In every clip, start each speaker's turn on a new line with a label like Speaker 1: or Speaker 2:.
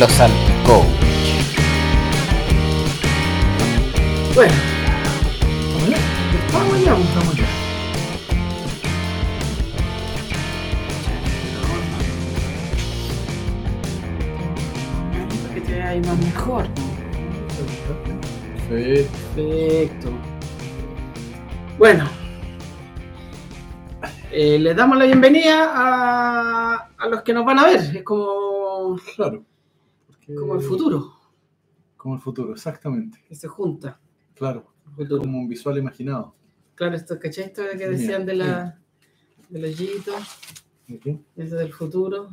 Speaker 1: Los Anticoach.
Speaker 2: Bueno, estamos ya, estamos ya. Que te veas más mejor.
Speaker 3: Sí.
Speaker 2: Perfecto. Bueno, eh, les damos la bienvenida a, a los que nos van a ver. Es como,
Speaker 3: Claro.
Speaker 2: Como el futuro
Speaker 3: Como el futuro, exactamente.
Speaker 2: que se junta.
Speaker 3: Claro.
Speaker 2: Futuro.
Speaker 3: Como un visual imaginado.
Speaker 2: Claro, esto, ¿cachai? Esto que decían de la, del hoyito, ese del futuro,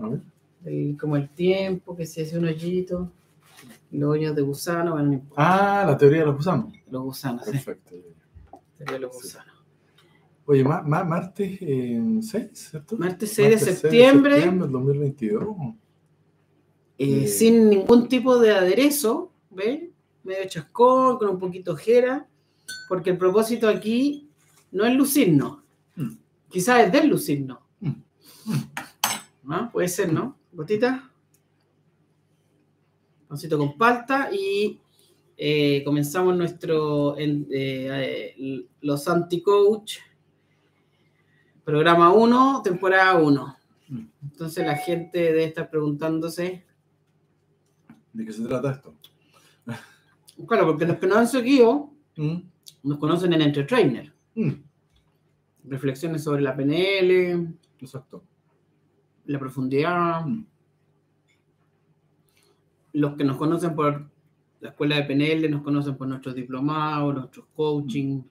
Speaker 3: A ver.
Speaker 2: el- como el tiempo, que se hace un hoyito, los hoyos de gusano, bueno,
Speaker 3: Ah, la teoría de los gusanos.
Speaker 2: los gusanos, sí,
Speaker 3: Perfecto.
Speaker 2: sería los
Speaker 3: Sí.
Speaker 2: gusanos.
Speaker 3: Oye, ma- ma- martes eh, 6, ¿cierto?
Speaker 2: Martes 6 de septiembre,
Speaker 3: septiembre del 2022.
Speaker 2: Eh,
Speaker 3: Eh.
Speaker 2: sin ningún tipo de aderezo, ¿ve? Medio chascón, con un poquito ojera, porque el propósito aquí no es lucirnos,
Speaker 3: Mm.
Speaker 2: quizás es deslucirnos.
Speaker 3: Mm.
Speaker 2: ¿No? Puede ser, ¿no? Gotita. Pancito con palta y eh, comenzamos nuestro eh, Los Anti-Coach, programa 1, temporada 1.
Speaker 3: Mm.
Speaker 2: Entonces la gente debe estar preguntándose,
Speaker 3: ¿De qué se trata esto?
Speaker 2: claro, porque los que nos han seguido
Speaker 3: Mm,
Speaker 2: nos conocen en Entre Trainer,
Speaker 3: mm,
Speaker 2: reflexiones sobre la PNL,
Speaker 3: Exacto.
Speaker 2: la profundidad.
Speaker 3: Mm.
Speaker 2: Los que nos conocen por la escuela de PNL nos conocen por nuestros diplomados, nuestros coaching.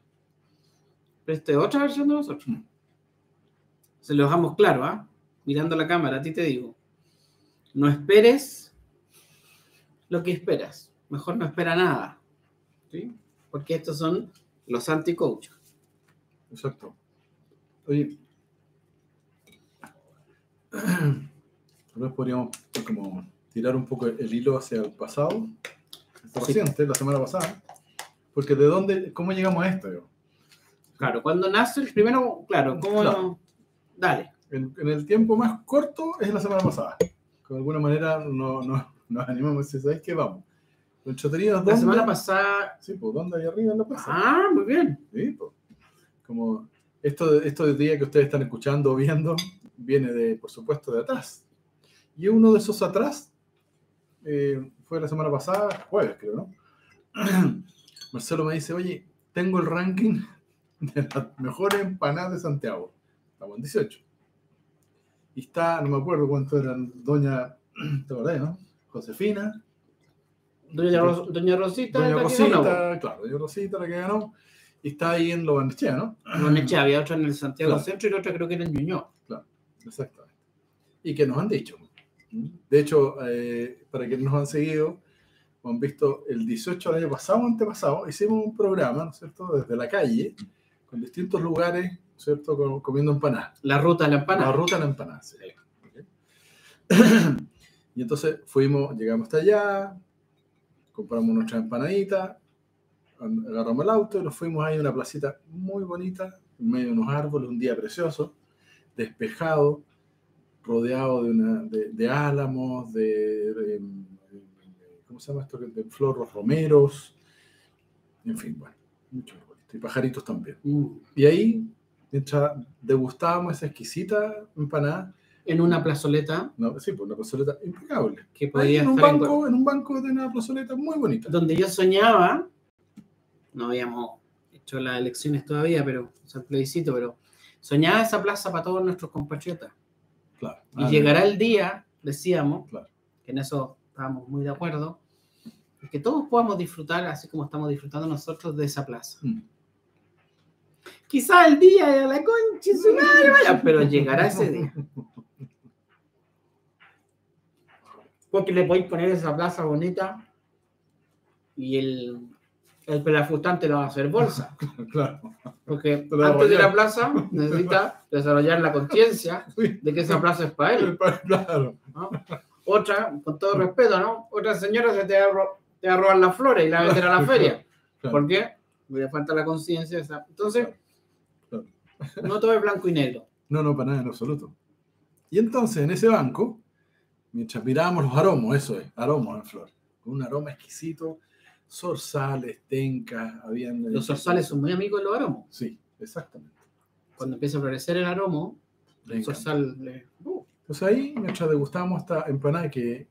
Speaker 2: Pero esta es otra versión de nosotros.
Speaker 3: Mm.
Speaker 2: Se lo dejamos claro, ¿ah? Mirando la cámara, a ti te digo. No esperes lo que esperas. Mejor no espera nada. ¿sí? Porque estos son los anti-coaches.
Speaker 3: Exacto. Oye, tal vez podríamos como tirar un poco el hilo hacia el pasado,
Speaker 2: Sí.
Speaker 3: reciente, la semana pasada, porque de dónde, cómo llegamos a esto. yo?
Speaker 2: Claro, cuando nace el primero, claro, ¿cómo
Speaker 3: Claro.
Speaker 2: Dale.
Speaker 3: En, en el tiempo más corto es la semana pasada. De alguna manera no, no, nos animamos decir, ¿sabes qué? Vamos. Entretenido es
Speaker 2: La semana pasada.
Speaker 3: Sí, pues dónde ahí arriba en la plaza.
Speaker 2: Ah, muy bien.
Speaker 3: Sí, pues. Como esto, de- esto de día que ustedes están escuchando o viendo viene de, por supuesto, de atrás. Y uno de esos atrás eh, fue la semana pasada, jueves creo, ¿no? Marcelo me dice, oye, tengo el ranking de las mejores empanadas de Santiago. Estamos en 18. Y está, no me acuerdo cuánto eran, doña, te acordás, ¿no? Josefina,
Speaker 2: Doña, Ros- Doña Rosita.
Speaker 3: doña
Speaker 2: que ganó,
Speaker 3: Rosita, claro, doña Rosita la que ganó. Y está ahí en Lo Barnechea, ¿no?
Speaker 2: Neche, había otra en el Santiago
Speaker 3: Claro.
Speaker 2: Centro y la otra creo que era en Ñuñoa.
Speaker 3: Exactamente. Y que nos han dicho. De hecho, eh, para quienes nos han seguido, han visto el 18 del año pasado, antepasado, hicimos un programa, ¿no es cierto?, desde la calle, con distintos lugares, ¿no es cierto?, Com- comiendo empanadas.
Speaker 2: La ruta de la empanada.
Speaker 3: La ruta de la empanada. sí. Ok. y entonces fuimos, llegamos hasta allá, compramos nuestras empanaditas, an- agarramos el auto y nos fuimos ahí a una placita muy bonita, en medio de unos árboles, un día precioso, despejado, rodeado de, una, de, de álamos, de, de- ¿cómo se llama esto? De flores romeros, en fin, bueno, mucho arbolito, y pajaritos también.
Speaker 2: Mm.
Speaker 3: Y ahí, mientras degustábamos esa exquisita empanada,
Speaker 2: En una plazoleta
Speaker 3: no, sí, pues una plazoleta impecable.
Speaker 2: que podía
Speaker 3: en un
Speaker 2: estar
Speaker 3: banco, en un banco de una plazoleta muy bonita.
Speaker 2: donde yo soñaba, no habíamos hecho las elecciones todavía, pero, o sea, el plebiscito, pero soñaba esa plaza para todos nuestros compatriotas.
Speaker 3: Claro.
Speaker 2: Y
Speaker 3: Ah,
Speaker 2: llegará el día, decíamos,
Speaker 3: Claro.
Speaker 2: que en eso estábamos muy de acuerdo, que todos podamos disfrutar, así como estamos disfrutando nosotros, de esa plaza.
Speaker 3: Mm.
Speaker 2: Quizá el día de la concha su madre vaya, pero llegará ese día. Porque le podéis poner esa plaza bonita y el, el pelafustante la va a hacer bolsa.
Speaker 3: Claro.
Speaker 2: Porque antes de la plaza necesita desarrollar la conciencia de que esa plaza es para él.
Speaker 3: Claro.
Speaker 2: ¿no? Otra, con todo respeto, ¿no? Otra señora se te va, te va a robar las flores y la va a la feria.
Speaker 3: Claro.
Speaker 2: ¿Por qué? Porque le falta la conciencia. esa- Entonces,
Speaker 3: Claro.
Speaker 2: no todo es blanco y negro.
Speaker 3: No, no, para nada en absoluto. Y entonces, en ese banco, mientras mirábamos los aromos, eso es, aromos en flor, con un aroma exquisito, zorzales, tencas, habían...
Speaker 2: Los zorzales son muy amigos de los aromos.
Speaker 3: Sí, exactamente.
Speaker 2: Cuando empieza a florecer el aromo, el zorzal le... uh,
Speaker 3: Entonces ahí, mientras degustábamos esta empanada que,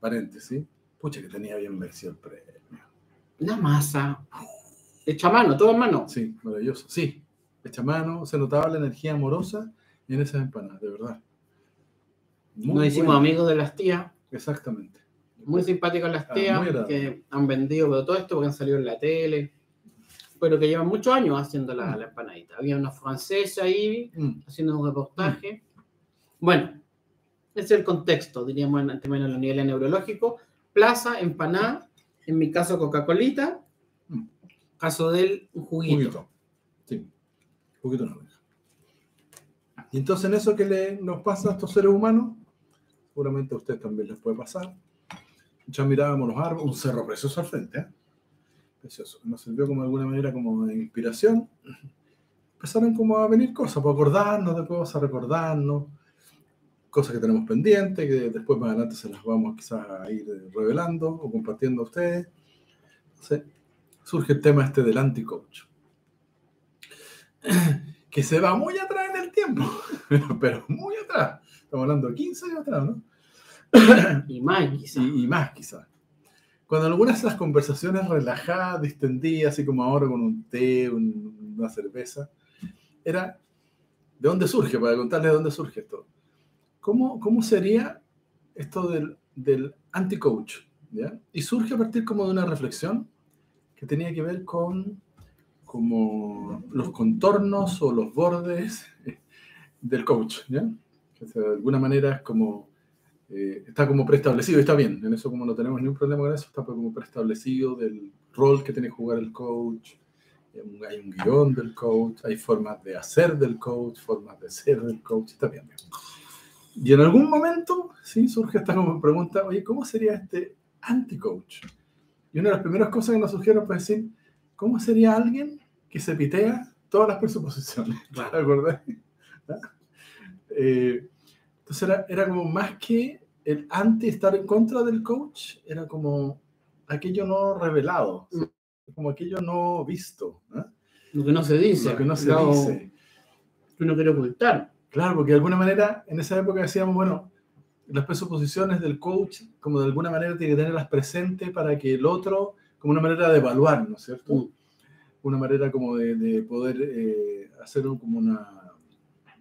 Speaker 3: paréntesis, pucha que tenía bien merecido el premio.
Speaker 2: la masa, hecha a mano, todo a mano.
Speaker 3: Sí, maravilloso. Sí, hecha a mano, se notaba la energía amorosa en esas empanadas, de verdad. Muy
Speaker 2: Nos hicimos amigos de las tías,
Speaker 3: Exactamente.
Speaker 2: muy simpáticas las
Speaker 3: Ah,
Speaker 2: tías, que han vendido pero todo esto porque han salido en la tele, pero que llevan muchos años haciendo la, la empanadita. Había una francesa ahí
Speaker 3: Mm,
Speaker 2: haciendo un reportaje. Bueno, ese es el contexto, diríamos en términos de los niveles neurológicos. Plaza, empanada, en mi caso Coca-Colita,
Speaker 3: Mm.
Speaker 2: caso del un juguito.
Speaker 3: juguito. Sí, juguito naranja. Y entonces en eso que le, nos pasa a estos seres humanos, seguramente a ustedes también les puede pasar. Ya mirábamos los árboles, un cerro precioso al frente, ¿eh? Precioso. Nos sirvió como de alguna manera como de inspiración. Empezaron como a venir cosas, para acordarnos de cosas, recordarnos, cosas que tenemos pendientes, que después más adelante se las vamos quizás a ir revelando o compartiendo a ustedes. Entonces, surge el tema este del anti-coach. Que se va muy atrás en el tiempo, pero muy atrás. Estamos hablando de 15 años atrás, ¿no?
Speaker 2: Y más, quizás.
Speaker 3: y, y más quizás. Cuando algunas de las conversaciones relajadas, distendidas, así como ahora con un té, un- una cerveza, era, ¿de dónde surge? Para contarles de dónde surge esto. ¿Cómo, cómo sería esto del, del anti-coach? ¿ya? Y surge a partir como de una reflexión que tenía que ver con como los contornos o los bordes del coach, ¿ya? Que de alguna manera es como eh, está como preestablecido, está bien, en eso como no tenemos ningún problema con eso, está como preestablecido del rol que tiene que jugar el coach, eh, hay un guion del coach, hay formas de hacer del coach, formas de ser del coach, está bien. bien. Y en algún momento, sí, surge esta como pregunta, oye, ¿cómo sería este anti-coach? Y una de las primeras cosas que nos surgieron fue decir, ¿cómo sería alguien que se pitea todas las presuposiciones? ¿Te acordás? ¿Ah? Eh, entonces era, era como más que el anti estar en contra del coach, era como aquello no revelado,
Speaker 2: Mm.
Speaker 3: como aquello no visto, ¿ah?
Speaker 2: Lo que no se dice.
Speaker 3: lo que no se
Speaker 2: lo
Speaker 3: dice.
Speaker 2: Que uno quiere ocultar.
Speaker 3: Claro, porque de alguna manera en esa época decíamos, bueno, las presuposiciones del coach, como de alguna manera tiene que tenerlas presentes para que el otro, como una manera de evaluar, ¿no es cierto?
Speaker 2: Mm.
Speaker 3: Una manera como de, de poder eh, hacer un- como una,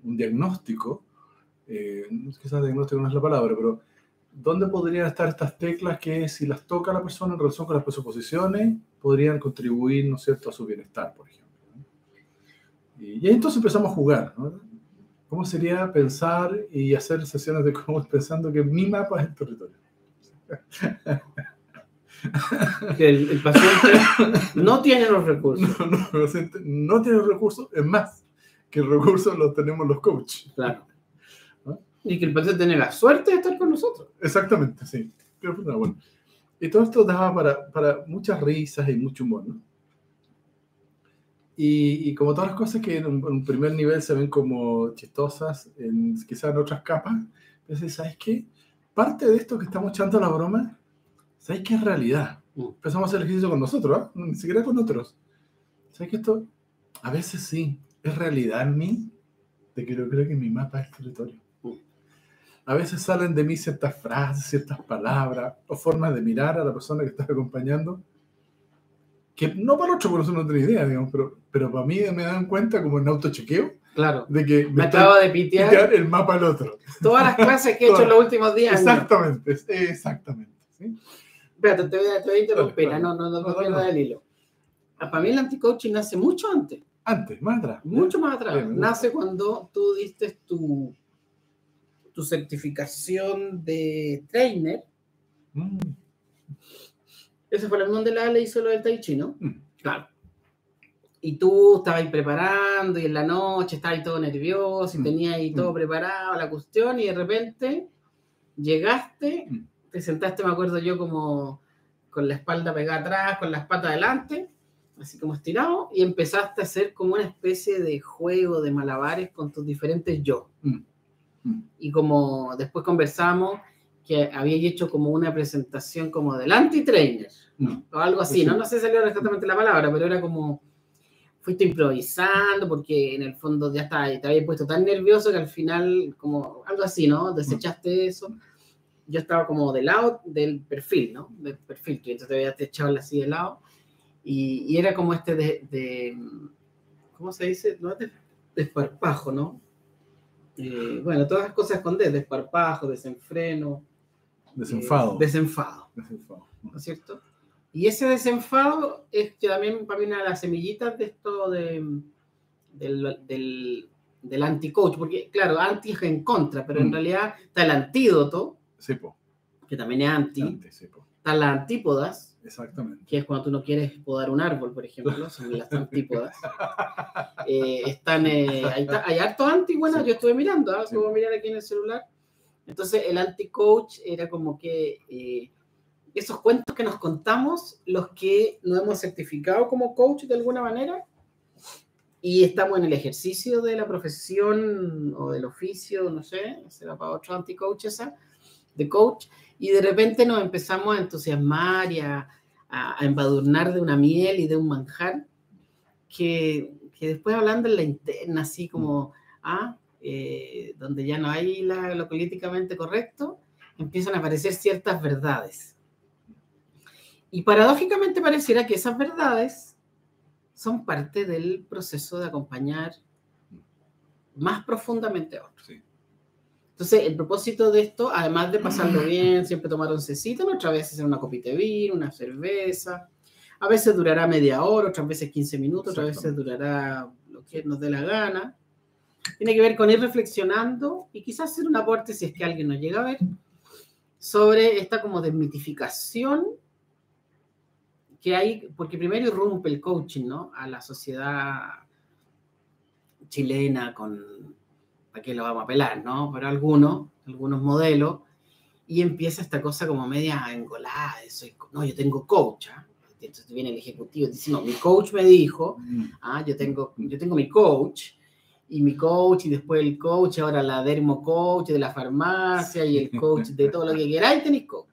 Speaker 3: un diagnóstico, eh, quizás diagnóstico no es la palabra, pero ¿dónde podrían estar estas teclas que si las toca la persona en relación con las presuposiciones, podrían contribuir, ¿no es cierto?, a su bienestar, por ejemplo. Y, ahí entonces empezamos a jugar, ¿no? ¿Cómo sería pensar y hacer sesiones de coach pensando que mi mapa es el territorio?
Speaker 2: Que el, el paciente no tiene los recursos.
Speaker 3: No, no, el paciente no tiene recursos, es más, que recursos los tenemos los coaches.
Speaker 2: Claro. Y que el paciente tiene la suerte de estar con nosotros.
Speaker 3: Exactamente, sí. Pero, pues, bueno. Y todo esto daba para, para muchas risas y mucho humor, ¿no? Y, y como todas las cosas que en un, en un primer nivel se ven como chistosas, en, quizás en otras capas, entonces, ¿sabes qué? Parte de esto que estamos echando la broma, ¿sabes qué es realidad?
Speaker 2: Mm.
Speaker 3: Empezamos a hacer el ejercicio con nosotros, ¿ah? ni siquiera con otros. ¿Sabes que esto a veces sí es realidad en mí? De que yo creo que mi mapa es territorio. A veces salen de mí ciertas frases, ciertas palabras o formas de mirar a la persona que está acompañando que no para el otro, por eso no tengo idea, digamos, pero, pero para mí me dan cuenta como en autochequeo
Speaker 2: Claro.
Speaker 3: de que
Speaker 2: Me
Speaker 3: estoy
Speaker 2: acabo de pitear
Speaker 3: pitear el mapa al otro.
Speaker 2: todas las clases que he hecho en los últimos días.
Speaker 3: Exactamente, exactamente. ¿sí?
Speaker 2: Espérate, te voy a, te voy a interrumpir,
Speaker 3: Dale,
Speaker 2: no, no, no,
Speaker 3: No,
Speaker 2: no
Speaker 3: no,
Speaker 2: pierdas
Speaker 3: no.
Speaker 2: el hilo. Ah, Para mí el anti-coaching nace mucho antes,
Speaker 3: Antes, más atrás.
Speaker 2: mucho más atrás.
Speaker 3: Bien, me
Speaker 2: nace cuando tú diste tu, tu certificación de trainer.
Speaker 3: Mm,
Speaker 2: Ese fue el mismo donde la Ale hizo lo del Tai Chi, ¿no?
Speaker 3: Mm.
Speaker 2: Claro. Y tú estabas ahí preparando y en la noche estabas ahí todo nervioso y
Speaker 3: Mm.
Speaker 2: tenías ahí todo
Speaker 3: Mm.
Speaker 2: preparado, la cuestión, y de repente llegaste, te sentaste, me acuerdo yo, como con la espalda pegada atrás, con las patas adelante, así como estirado, y empezaste a hacer como una especie de juego de malabares con tus diferentes yo.
Speaker 3: Mm.
Speaker 2: Y como después conversamos que había hecho como una presentación como del anti-trainer
Speaker 3: Mm.
Speaker 2: o algo así,
Speaker 3: Sí.
Speaker 2: ¿no? No sé si salió exactamente la palabra, pero era como, fuiste improvisando porque en el fondo ya estaba, te había puesto tan nervioso que al final, como algo así, ¿no? Desechaste eso. Yo estaba como de lado del perfil, ¿no? Del perfil, que entonces te habías echado así de lado. Y, y era como este de, de- ¿cómo se dice? No es de- desparpajo, ¿no? Eh, bueno, todas las cosas con D, desparpajo, desenfreno.
Speaker 3: Desenfado.
Speaker 2: eh, desenfado.
Speaker 3: Desenfado.
Speaker 2: ¿no es cierto? Y ese desenfado es que también para mí una de las semillitas de esto de, del, del, del anti-coach, porque claro, anti es en contra, pero en
Speaker 3: Mm.
Speaker 2: realidad está el antídoto,
Speaker 3: Sí,
Speaker 2: que también es anti,
Speaker 3: Antes, sí,
Speaker 2: están las antípodas,
Speaker 3: Exactamente.
Speaker 2: que es cuando tú no quieres podar un árbol, por ejemplo, son las antípodas. Eh, están, eh, hay, hay anti, bueno,
Speaker 3: Sí.
Speaker 2: yo estuve mirando, ¿ah?
Speaker 3: Sí.
Speaker 2: mirar aquí en el celular. Entonces, el anti-coach era como que eh, esos cuentos que nos contamos, los que nos hemos certificado como coach de alguna manera, y estamos en el ejercicio de la profesión o del oficio, no sé, será para otro anti-coach esa, de coach, y de repente nos empezamos a entusiasmar y a, a, a embadurnar de una miel y de un manjar, que, que después hablando en la interna, así como, ah, eh, donde ya no hay la- lo políticamente correcto, empiezan a aparecer ciertas verdades. Y paradójicamente pareciera que esas verdades son parte del proceso de acompañar más profundamente a otros.
Speaker 3: Sí.
Speaker 2: Entonces, el propósito de esto, además de pasarlo bien, siempre tomar oncecito, ¿no? otras veces hacer una copita de vino, una cerveza. A veces durará media hora, otras veces 15 minutos, otras veces durará lo que nos dé la gana. Tiene que ver con ir reflexionando y quizás hacer un aporte, si es que alguien nos llega a ver, sobre esta como desmitificación que hay, porque primero irrumpe el coaching, ¿no? A la sociedad chilena con, ¿para qué lo vamos a apelar, no? Pero algunos, algunos modelos, y empieza esta cosa como media engolada, soy, no, yo tengo coach, ¿ah? Entonces viene el ejecutivo y dice, no, mi coach me dijo,
Speaker 3: Mm.
Speaker 2: ah, yo tengo, yo tengo mi coach, y mi coach, y después el coach, ahora la dermo coach de la farmacia, y el coach de todo lo que queráis, tenéis coach.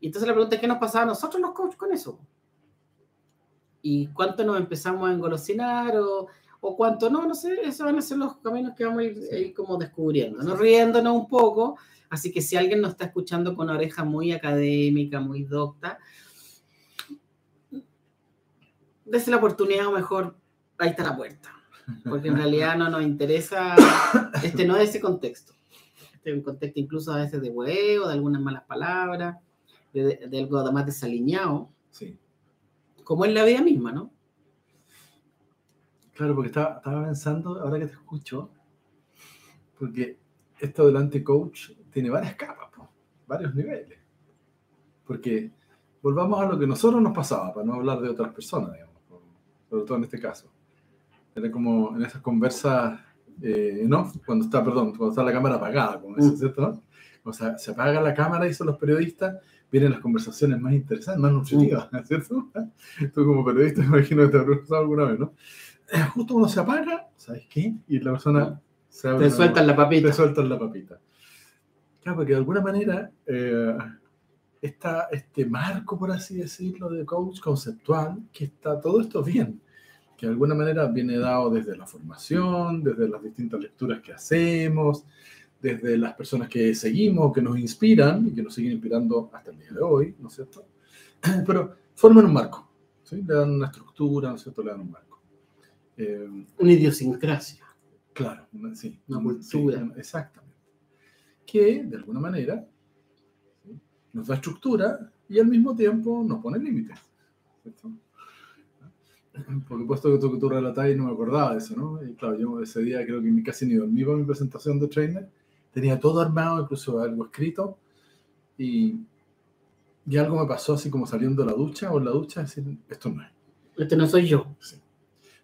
Speaker 2: Y entonces la pregunta es, ¿qué nos pasaba a nosotros los coaches con eso? ¿Y cuánto nos empezamos a engolosinar o, o cuánto no? No sé, esos van a ser los caminos que vamos a ir, como descubriendo, ¿no? riéndonos un poco. Así que si alguien nos está escuchando con una oreja muy académica, muy docta, dése la oportunidad o mejor, ahí está la puerta. Porque en realidad no nos interesa, este no es ese contexto. Este es un contexto incluso a veces de huevo, de algunas malas palabras, de, de algo más desaliñado,
Speaker 3: Sí.
Speaker 2: como en la vida misma, ¿no?
Speaker 3: Claro, porque estaba, estaba pensando, ahora que te escucho, porque esto del anti-coach tiene varias capas, po, varios niveles. Porque volvamos a lo que nosotros nos pasaba, para no hablar de otras personas, digamos, sobre todo en este caso. Era como en esas conversas eh, off, cuando está, perdón, cuando está la cámara apagada, como eso,
Speaker 2: Mm.
Speaker 3: ¿cierto? O sea, se apaga la cámara, dicen los periodistas, vienen las conversaciones más interesantes, más nutritivas, ¿cierto? Tú como periodista, imagino que te habrás pasado alguna vez, ¿no? Eh, Justo cuando se apaga, ¿sabes qué? Y la persona se abre
Speaker 2: Te sueltan la papita.
Speaker 3: te sueltan la papita. Claro, porque de alguna manera eh, está este marco, por así decirlo, de coach conceptual, que está todo esto bien, que de alguna manera viene dado desde la formación, desde las distintas lecturas que hacemos, desde las personas que seguimos, que nos inspiran y que nos siguen inspirando hasta el día de hoy, ¿no es cierto? Pero forman un marco, ¿sí? Le dan una estructura, ¿no es cierto? Le dan un marco. Eh,
Speaker 2: Una idiosincrasia.
Speaker 3: Claro, una- sí.
Speaker 2: Una
Speaker 3: un-
Speaker 2: cultura.
Speaker 3: sí, exactamente. Que de alguna manera nos da estructura y al mismo tiempo nos pone límites. ¿cierto? Porque puesto que tú, que tú relatabas y no me acordaba de eso, ¿no? Y claro, yo ese día creo que casi ni dormí para mi presentación de trainer. Tenía todo armado, incluso algo escrito. Y, y algo me pasó así como saliendo de la ducha o en la ducha, decir, esto no es.
Speaker 2: Este no soy yo.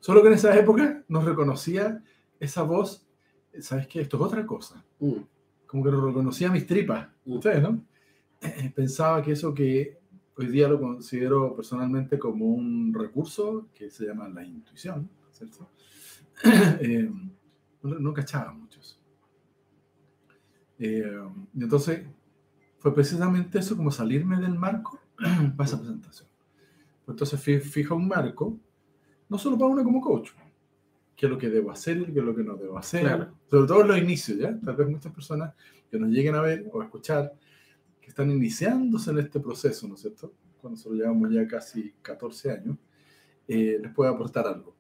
Speaker 3: Solo que en esa época no reconocía esa voz, ¿sabes qué? Esto es otra cosa.
Speaker 2: Mm.
Speaker 3: Como que no reconocía mis tripas,
Speaker 2: Mm.
Speaker 3: ustedes, ¿no? Eh, Pensaba que eso que hoy día lo considero personalmente como un recurso que se llama la intuición, ¿cierto? Eh, no, no cachaba mucho eso. Eh, entonces fue precisamente eso, como salirme del marco para esa presentación. Entonces fi- fija un marco, no solo para uno como coach, qué es lo que debo hacer y qué es lo que no debo hacer,
Speaker 2: Claro.
Speaker 3: sobre todo en los inicios, ¿ya? Tal vez muchas personas que nos lleguen a ver o a escuchar, que están iniciándose en este proceso, ¿no es cierto? Cuando nosotros llevamos ya casi 14 años, eh, les puede aportar algo.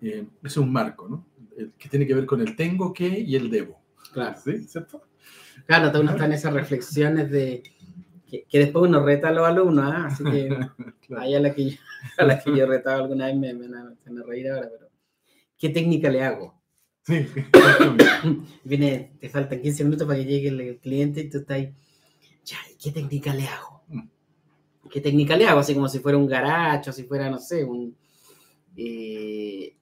Speaker 3: Eh, es un marco, ¿no? El que tiene que ver con el tengo que y el debo.
Speaker 2: Claro.
Speaker 3: ¿Sí? ¿Cierto?
Speaker 2: Claro, uno está en esas reflexiones de que, que después uno reta a los alumnos, ¿ah? así que
Speaker 3: Claro.
Speaker 2: ahí a la que yo, a la que yo retaba alguna vez me, me, me, reír ahora, pero ¿qué técnica le hago?
Speaker 3: Sí.
Speaker 2: Viene, te faltan 15 minutos para que llegue el, cliente y tú estás ahí, ya, ¿y qué técnica le hago?
Speaker 3: Mm.
Speaker 2: ¿Qué técnica le hago? Así como si fuera un garacho, si fuera, no sé, un... eh,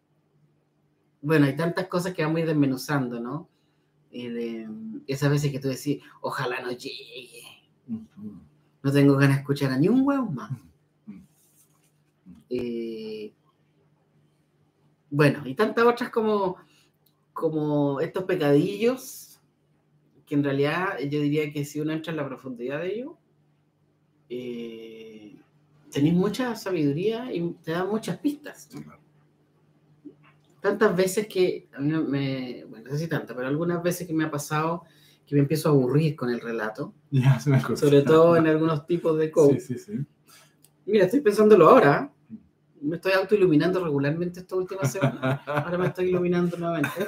Speaker 2: bueno, hay tantas cosas que vamos a ir desmenuzando, ¿no? Eh, de- esas veces que tú decís, ojalá no llegue, no tengo ganas de escuchar a ni un huevo más. Eh, bueno, y tantas otras como, como estos pecadillos, que en realidad yo diría que si uno entra en la profundidad de ellos, eh, tenéis mucha sabiduría y te dan muchas pistas. Tantas veces que, a mí me, bueno, no sé si tantas, pero algunas veces que me ha pasado que me empiezo a aburrir con el relato,
Speaker 3: Ya,
Speaker 2: sobre todo en algunos tipos de coach.
Speaker 3: Sí, sí, sí.
Speaker 2: Mira, estoy pensándolo ahora. Me estoy autoiluminando regularmente esta última semana. Ahora me estoy iluminando nuevamente.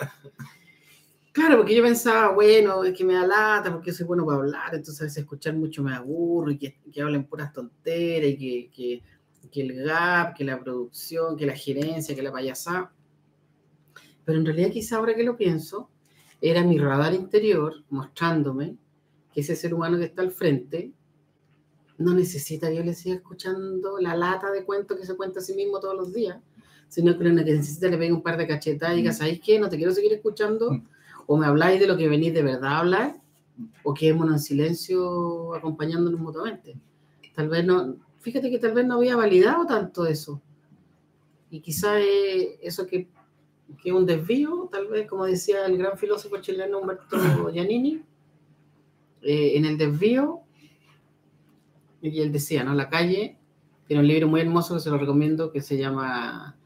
Speaker 2: Claro, porque yo pensaba, bueno, es que me da lata porque soy bueno para hablar, entonces a veces escuchar mucho me aburro y que, que hablen puras tonteras y que, que, que el gap, que la producción, que la gerencia, que la payasá. Pero en realidad quizá ahora que lo pienso, era mi radar interior mostrándome que ese ser humano que está al frente no necesita que yo le siga escuchando la lata de cuentos que se cuenta a sí mismo todos los días, sino que lo que necesita le pegue un par de cachetadas y diga, ¿sabéis qué? No te quiero seguir escuchando,
Speaker 3: Mm.
Speaker 2: o me habláis de lo que venís de verdad a hablar, o quedémonos en silencio acompañándonos mutuamente. Tal vez no, fíjate que tal vez no había validado tanto eso. Y quizá eso que, que es un desvío, tal vez, como decía el gran filósofo chileno Humberto Giannini, eh, en el desvío y él decía, ¿no? La calle tiene un libro muy hermoso que se lo recomiendo que se llama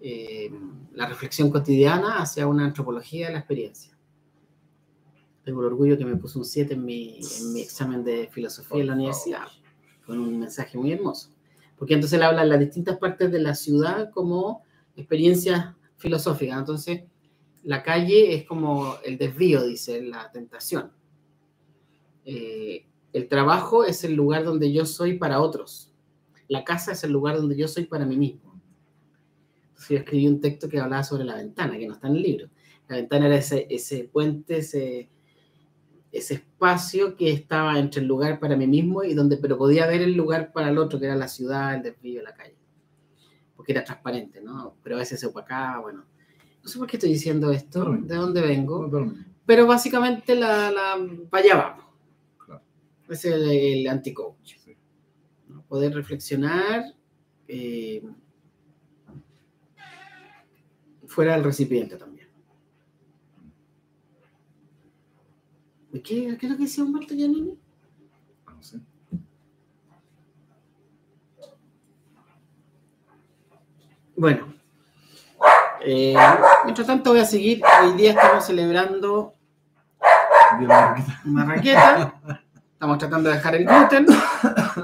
Speaker 2: eh, La reflexión cotidiana hacia una antropología de la experiencia. Tengo el orgullo que me puso un 7 en mi, en mi examen de filosofía en la universidad, con un mensaje muy hermoso. Porque entonces él habla de las distintas partes de la ciudad como experiencias filosóficas. Entonces, la calle es como el desvío, dice, la tentación. Eh, el trabajo es el lugar donde yo soy para otros. La casa es el lugar donde yo soy para mí mismo. Entonces yo escribí un texto que hablaba sobre la ventana, que no está en el libro. La ventana era ese, ese puente, ese, ese espacio que estaba entre el lugar para mí mismo y donde pero podía ver el lugar para el otro, que era la ciudad, el desvío, la calle. Porque era transparente, ¿no? Pero a veces se opacaba, bueno. No sé por qué estoy diciendo esto, de dónde vengo. Pero básicamente la, la, para allá vamos. Es el, el anti-coach.
Speaker 3: Sí.
Speaker 2: ¿no? Poder reflexionar eh, fuera del recipiente también. ¿Y ¿Qué, ¿Qué es lo que decía Humberto Giannini?
Speaker 3: No sé.
Speaker 2: Bueno, eh, mientras tanto voy a seguir. Hoy día estamos celebrando marraqueta. Estamos tratando de dejar el gluten,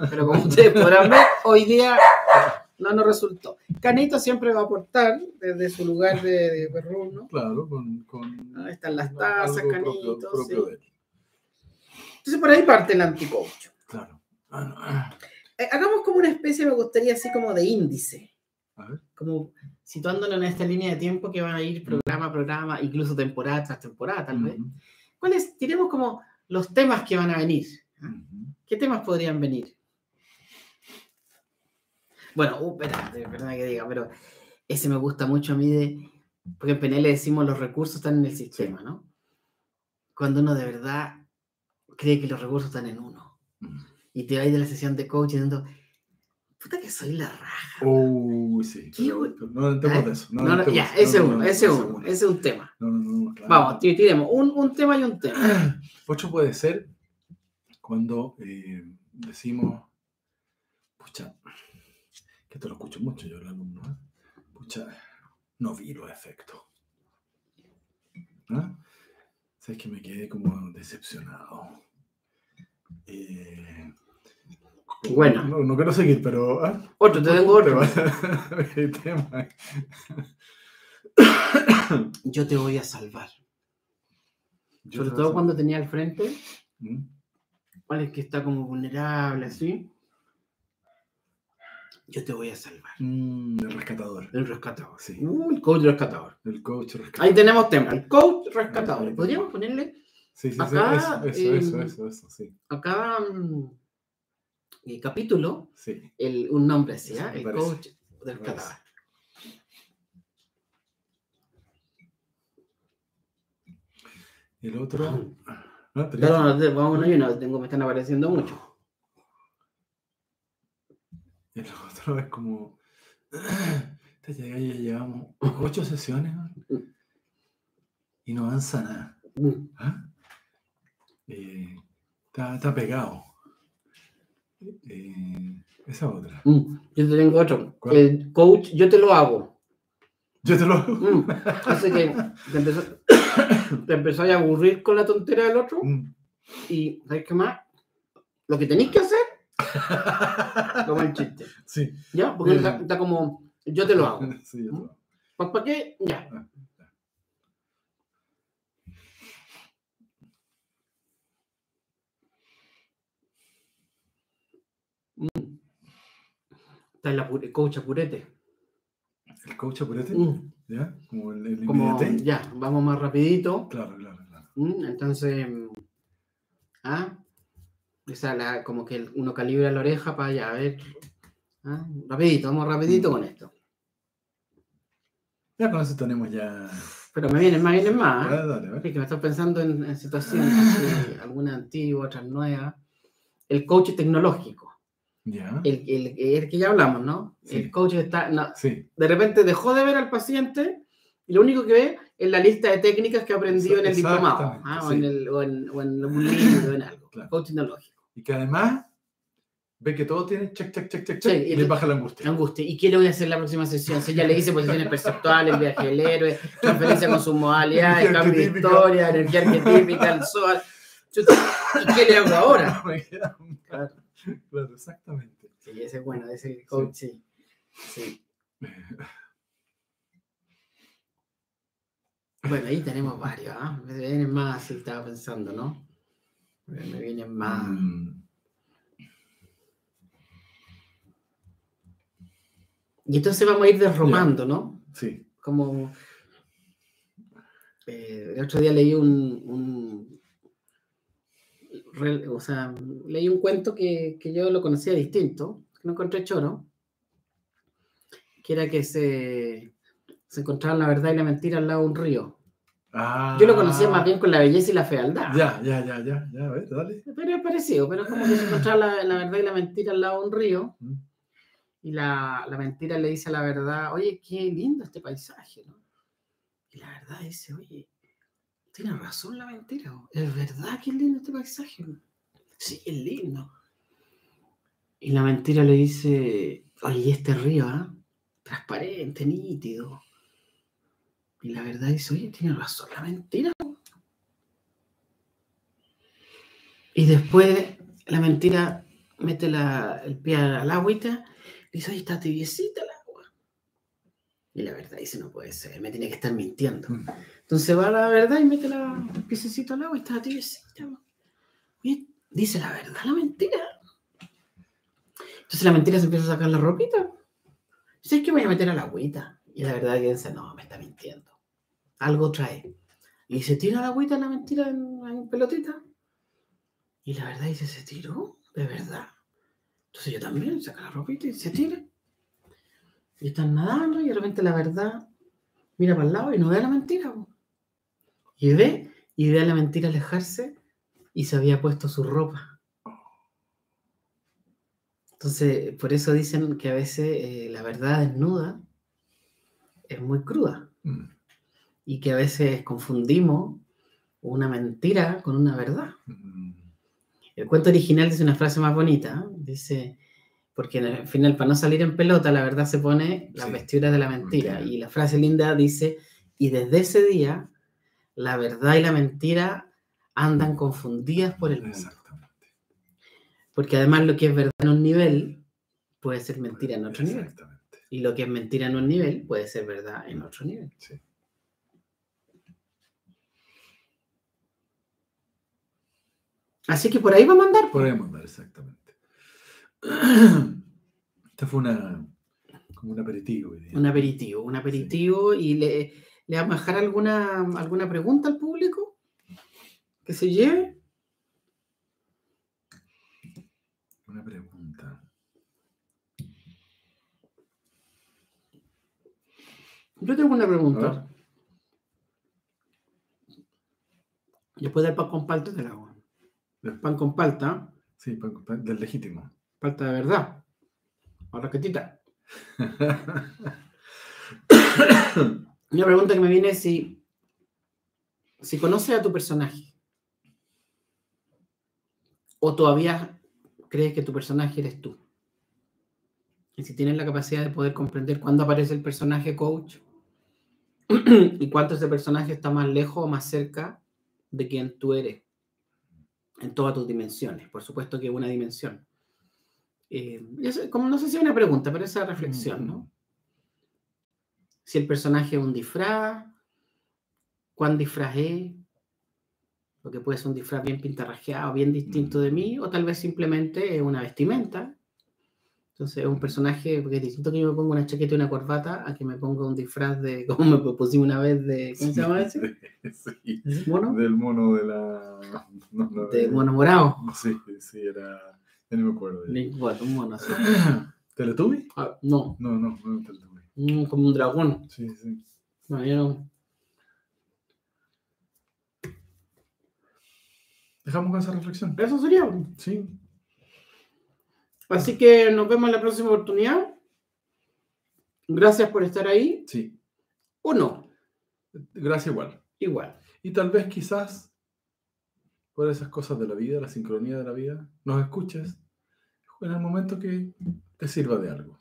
Speaker 2: pero como ustedes podrán ver, hoy día no nos resultó. Canito siempre va a aportar desde su lugar de, de perrún, ¿no?
Speaker 3: Claro, con. con
Speaker 2: Ahí están las tazas, Canito.
Speaker 3: propio- propio
Speaker 2: sí. Entonces por ahí parte el anticoach.
Speaker 3: Claro.
Speaker 2: Eh, hagamos como una especie, me gustaría, así como de índice.
Speaker 3: A ver.
Speaker 2: Como situándonos en esta línea de tiempo que van a ir programa a programa, incluso temporada tras temporada, tal vez. ¿Cuáles? Tiremos como los temas que van a venir. ¿ah? ¿Qué temas podrían venir? Bueno, uh, espera, de verdad que diga, pero ese me gusta mucho a mí de. Porque en PNL decimos los recursos están en el sistema, ¿no? Cuando uno de verdad cree que los recursos están en uno. Y te vas de la sesión de coaching diciendo, Puta que soy la raja.
Speaker 3: Uy, sí. No entremos
Speaker 2: ¿Ah?
Speaker 3: de eso. No,
Speaker 2: ya, ese
Speaker 3: No,
Speaker 2: uno,
Speaker 3: no, no,
Speaker 2: ese
Speaker 3: no,
Speaker 2: uno,
Speaker 3: no.
Speaker 2: ese es un tema.
Speaker 3: No, no, no, claro.
Speaker 2: Vamos, ti- tiremos un, tema y un tema.
Speaker 3: Otro puede ser cuando eh, decimos, pucha, que te lo escucho mucho yo, el alumno, ¿eh? pucha, no vi los efectos. ¿Ah? Sabes que me quedé como decepcionado. Eh,
Speaker 2: Bueno.
Speaker 3: No, no quiero seguir, pero. ¿ah?
Speaker 2: Otro, te tengo otro. Yo te voy a salvar.
Speaker 3: Yo
Speaker 2: Sobre todo cuando tenía al frente,
Speaker 3: ¿Mm?
Speaker 2: cuál es que está como vulnerable, así. Yo te voy a salvar.
Speaker 3: Mm, el rescatador.
Speaker 2: El rescatador.
Speaker 3: Sí.
Speaker 2: Uh, el coach rescatador.
Speaker 3: El coach rescatador.
Speaker 2: Ahí tenemos tema. El coach rescatador. Podríamos ponerle
Speaker 3: Sí, sí, sí.
Speaker 2: acá,
Speaker 3: eso, eso, eso, eso, eso, sí.
Speaker 2: a cada mm, eh, capítulo
Speaker 3: Sí.
Speaker 2: el, un nombre así, ¿ah? El
Speaker 3: parece.
Speaker 2: coach
Speaker 3: Me
Speaker 2: rescatador.
Speaker 3: El otro. ¿no?
Speaker 2: No,
Speaker 3: ¿Tenías-
Speaker 2: no, no, vamos uno y uno, tengo, me están apareciendo mucho.
Speaker 3: El otro es como. Ya, llevamos ocho sesiones y no avanza nada.
Speaker 2: Mm.
Speaker 3: ¿ah? Eh, está, está pegado. Eh, esa otra.
Speaker 2: Mm, Yo te tengo otro.
Speaker 3: ¿Cuál?
Speaker 2: El coach, yo te lo hago.
Speaker 3: Yo te lo.
Speaker 2: Mm, Así que te empezó, te empezó a aburrir con la tontera del otro
Speaker 3: Mm.
Speaker 2: y ¿sabes qué más? Lo que tenéis que hacer, como el chiste.
Speaker 3: Sí.
Speaker 2: ¿Ya? Porque está, está como, yo te lo hago.
Speaker 3: Sí, yo te lo hago.
Speaker 2: ¿Para, para qué? Ya.
Speaker 3: Ah,
Speaker 2: Está el coach apurete.
Speaker 3: El coach apurete,
Speaker 2: Mm,
Speaker 3: ¿ya? Como el, el
Speaker 2: Como, ya, vamos más rapidito.
Speaker 3: Claro, claro, claro.
Speaker 2: Mm, Entonces, ¿ah? Esa la, como que uno calibra la oreja para ya, a ver. ¿ah? Rapidito, vamos rapidito con esto.
Speaker 3: Ya con eso tenemos ya.
Speaker 2: Pero me vienen más, vienen más. ¿ah?
Speaker 3: Dale.
Speaker 2: Es que me estoy pensando en, en situaciones, algunas antiguas, otras nuevas. El coach tecnológico,
Speaker 3: Ya.
Speaker 2: el, el- el que ya hablamos, ¿no?
Speaker 3: Sí.
Speaker 2: El coach está, no,
Speaker 3: Sí.
Speaker 2: de repente dejó de ver al paciente y lo único que ve es la lista de técnicas que aprendió en el diplomado, ¿ah? o,
Speaker 3: sí.
Speaker 2: en el, o, en, o en libro, en algo.
Speaker 3: Claro.
Speaker 2: Coach tecnológico.
Speaker 3: Y que además ve que todo tiene check, check, check, check, check.
Speaker 2: y
Speaker 3: y le baja la angustia.
Speaker 2: Angustia. ¿Y qué le voy a hacer la próxima sesión? Si ya le hice posiciones perceptuales, viaje del héroe, transferencia con sus modalidades, cambio de historia, energía arquetípica, el sol. ¿Y qué le hago ahora?
Speaker 3: Claro, claro, exactamente.
Speaker 2: Sí, ese es bueno, ese coach, sí. sí. Bueno, ahí tenemos varios, ¿ah? Me vienen más, sí, estaba pensando, ¿no? Me vienen más.
Speaker 3: Mm,
Speaker 2: Y entonces vamos a ir derrumando, ¿no?
Speaker 3: sí.
Speaker 2: Como. eh, el otro día leí un. O sea, leí un cuento que, que yo lo conocía distinto, que no encontré choro, que era que se, se encontraban la verdad y la mentira al lado de un río.
Speaker 3: Ah,
Speaker 2: Yo lo conocía más bien con la belleza y la fealdad.
Speaker 3: Ya, ya, ya, ya, ya, a ver, dale.
Speaker 2: Pero es parecido, pero es como que se encontraba la, la verdad y la mentira al lado de un río.
Speaker 3: Mm.
Speaker 2: Y la, la mentira le dice a la verdad, oye, qué lindo este paisaje, ¿no? Y la verdad dice, oye, tiene razón la mentira, es verdad que es lindo este paisaje. Sí, es lindo. Y la mentira le dice, oye, ¿y este río, ah? Transparente, nítido. Y la verdad dice, oye, tiene razón la mentira. ¿o?". Y después la mentira mete la- el pie al agüita y dice, oye, está tibiecita. Y la verdad dice, no puede ser, me tiene que estar mintiendo.
Speaker 3: Mm.
Speaker 2: Entonces va a la verdad y mete la, piececito al agua y está tibiecita. Dice la verdad la mentira. Entonces la mentira se empieza a sacar la ropita. Dice, es que voy a meter a la agüita. Y la verdad piensa, no, me está mintiendo. Algo trae. Y se tira la agüita la mentira en, en pelotita. Y la verdad dice, se tiró, de verdad. Entonces yo también saca la ropita y se tira. Y están nadando y de repente la verdad mira para el lado y no ve a la mentira. po. Y ve, y ve a la mentira alejarse y se había puesto su ropa. Entonces, por eso dicen que a veces eh, la verdad desnuda es muy cruda
Speaker 3: Mm.
Speaker 2: y que a veces confundimos una mentira con una verdad.
Speaker 3: Mm.
Speaker 2: El cuento original dice una frase más bonita, ¿eh? dice, porque al final para no salir en pelota, la verdad se pone las
Speaker 3: Sí,
Speaker 2: vestiduras de la mentira.
Speaker 3: mentira.
Speaker 2: Y la frase linda dice, y desde ese día, la verdad y la mentira andan confundidas por el mundo.
Speaker 3: Exactamente.
Speaker 2: Porque además lo que es verdad en un nivel puede ser mentira en otro nivel.
Speaker 3: Exactamente.
Speaker 2: Y lo que es mentira en un nivel puede ser verdad en otro nivel.
Speaker 3: Sí.
Speaker 2: Así que por ahí vamos a andar.
Speaker 3: Podríamos andar, exactamente. Esta fue una, como un aperitivo.
Speaker 2: Un aperitivo, un aperitivo y le, le vamos a dejar alguna, alguna pregunta al público que se lleve.
Speaker 3: Una pregunta.
Speaker 2: Yo tengo una pregunta. Después del pan con palta la hago. El pan con palta,
Speaker 3: Sí, pa- pa- del legítimo.
Speaker 2: Palta de verdad. Ahora raquetita. Una pregunta que me viene es si, si conoces a tu personaje o todavía crees que tu personaje eres tú. Y si tienes la capacidad de poder comprender cuándo aparece el personaje coach y cuánto ese personaje está más lejos o más cerca de quien tú eres en todas tus dimensiones. Por supuesto que una dimensión. Eh, como, no sé si es una pregunta, pero esa reflexión, ¿no? Si el personaje es un disfraz, cuán disfraz es, porque puede ser un disfraz bien pintarrajeado, bien distinto de mí, o tal vez simplemente es una vestimenta. Entonces es un personaje, porque es distinto que yo me ponga una chaqueta y una corbata a que me ponga un disfraz de, como me propusimos una vez de, ¿cómo se llama ese?
Speaker 3: Sí,
Speaker 2: ¿Ese mono?
Speaker 3: Del mono de la. no, no,
Speaker 2: De mono morado.
Speaker 3: Sí, sí, era. Ya no me acuerdo.
Speaker 2: Bot, un.
Speaker 3: ¿Teletubby?
Speaker 2: Ah, no,
Speaker 3: No, no, no Teletubby.
Speaker 2: mm, como un dragón.
Speaker 3: Sí, sí.
Speaker 2: No, yo no.
Speaker 3: Dejamos con esa reflexión.
Speaker 2: Eso sería.
Speaker 3: Sí.
Speaker 2: Así que nos vemos en la próxima oportunidad. Gracias por estar ahí.
Speaker 3: Sí.
Speaker 2: O no,
Speaker 3: Gracias igual.
Speaker 2: igual.
Speaker 3: Y tal vez quizás por esas cosas de la vida, la sincronía de la vida, nos escuches en el momento que te sirva de algo.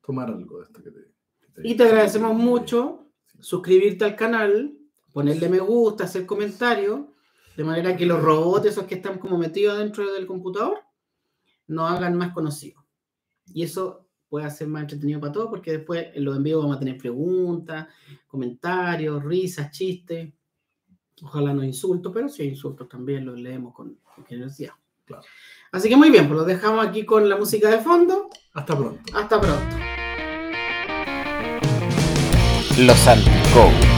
Speaker 3: Tomar algo de esto que te... que
Speaker 2: Y te agradecemos mucho
Speaker 3: Sí.
Speaker 2: suscribirte al canal, ponerle me gusta, hacer comentarios, de manera que los robots, esos que están como metidos dentro del computador, nos hagan más conocidos. Y eso puede ser más entretenido para todos, porque después en los envíos vamos a tener preguntas, comentarios, risas, chistes. Ojalá no insultos, pero si hay insultos también los leemos con, con generosidad.
Speaker 3: Claro.
Speaker 2: Así que muy bien, pues los dejamos aquí con la música de fondo.
Speaker 3: Hasta pronto.
Speaker 2: Hasta pronto.
Speaker 1: Los Anticoach.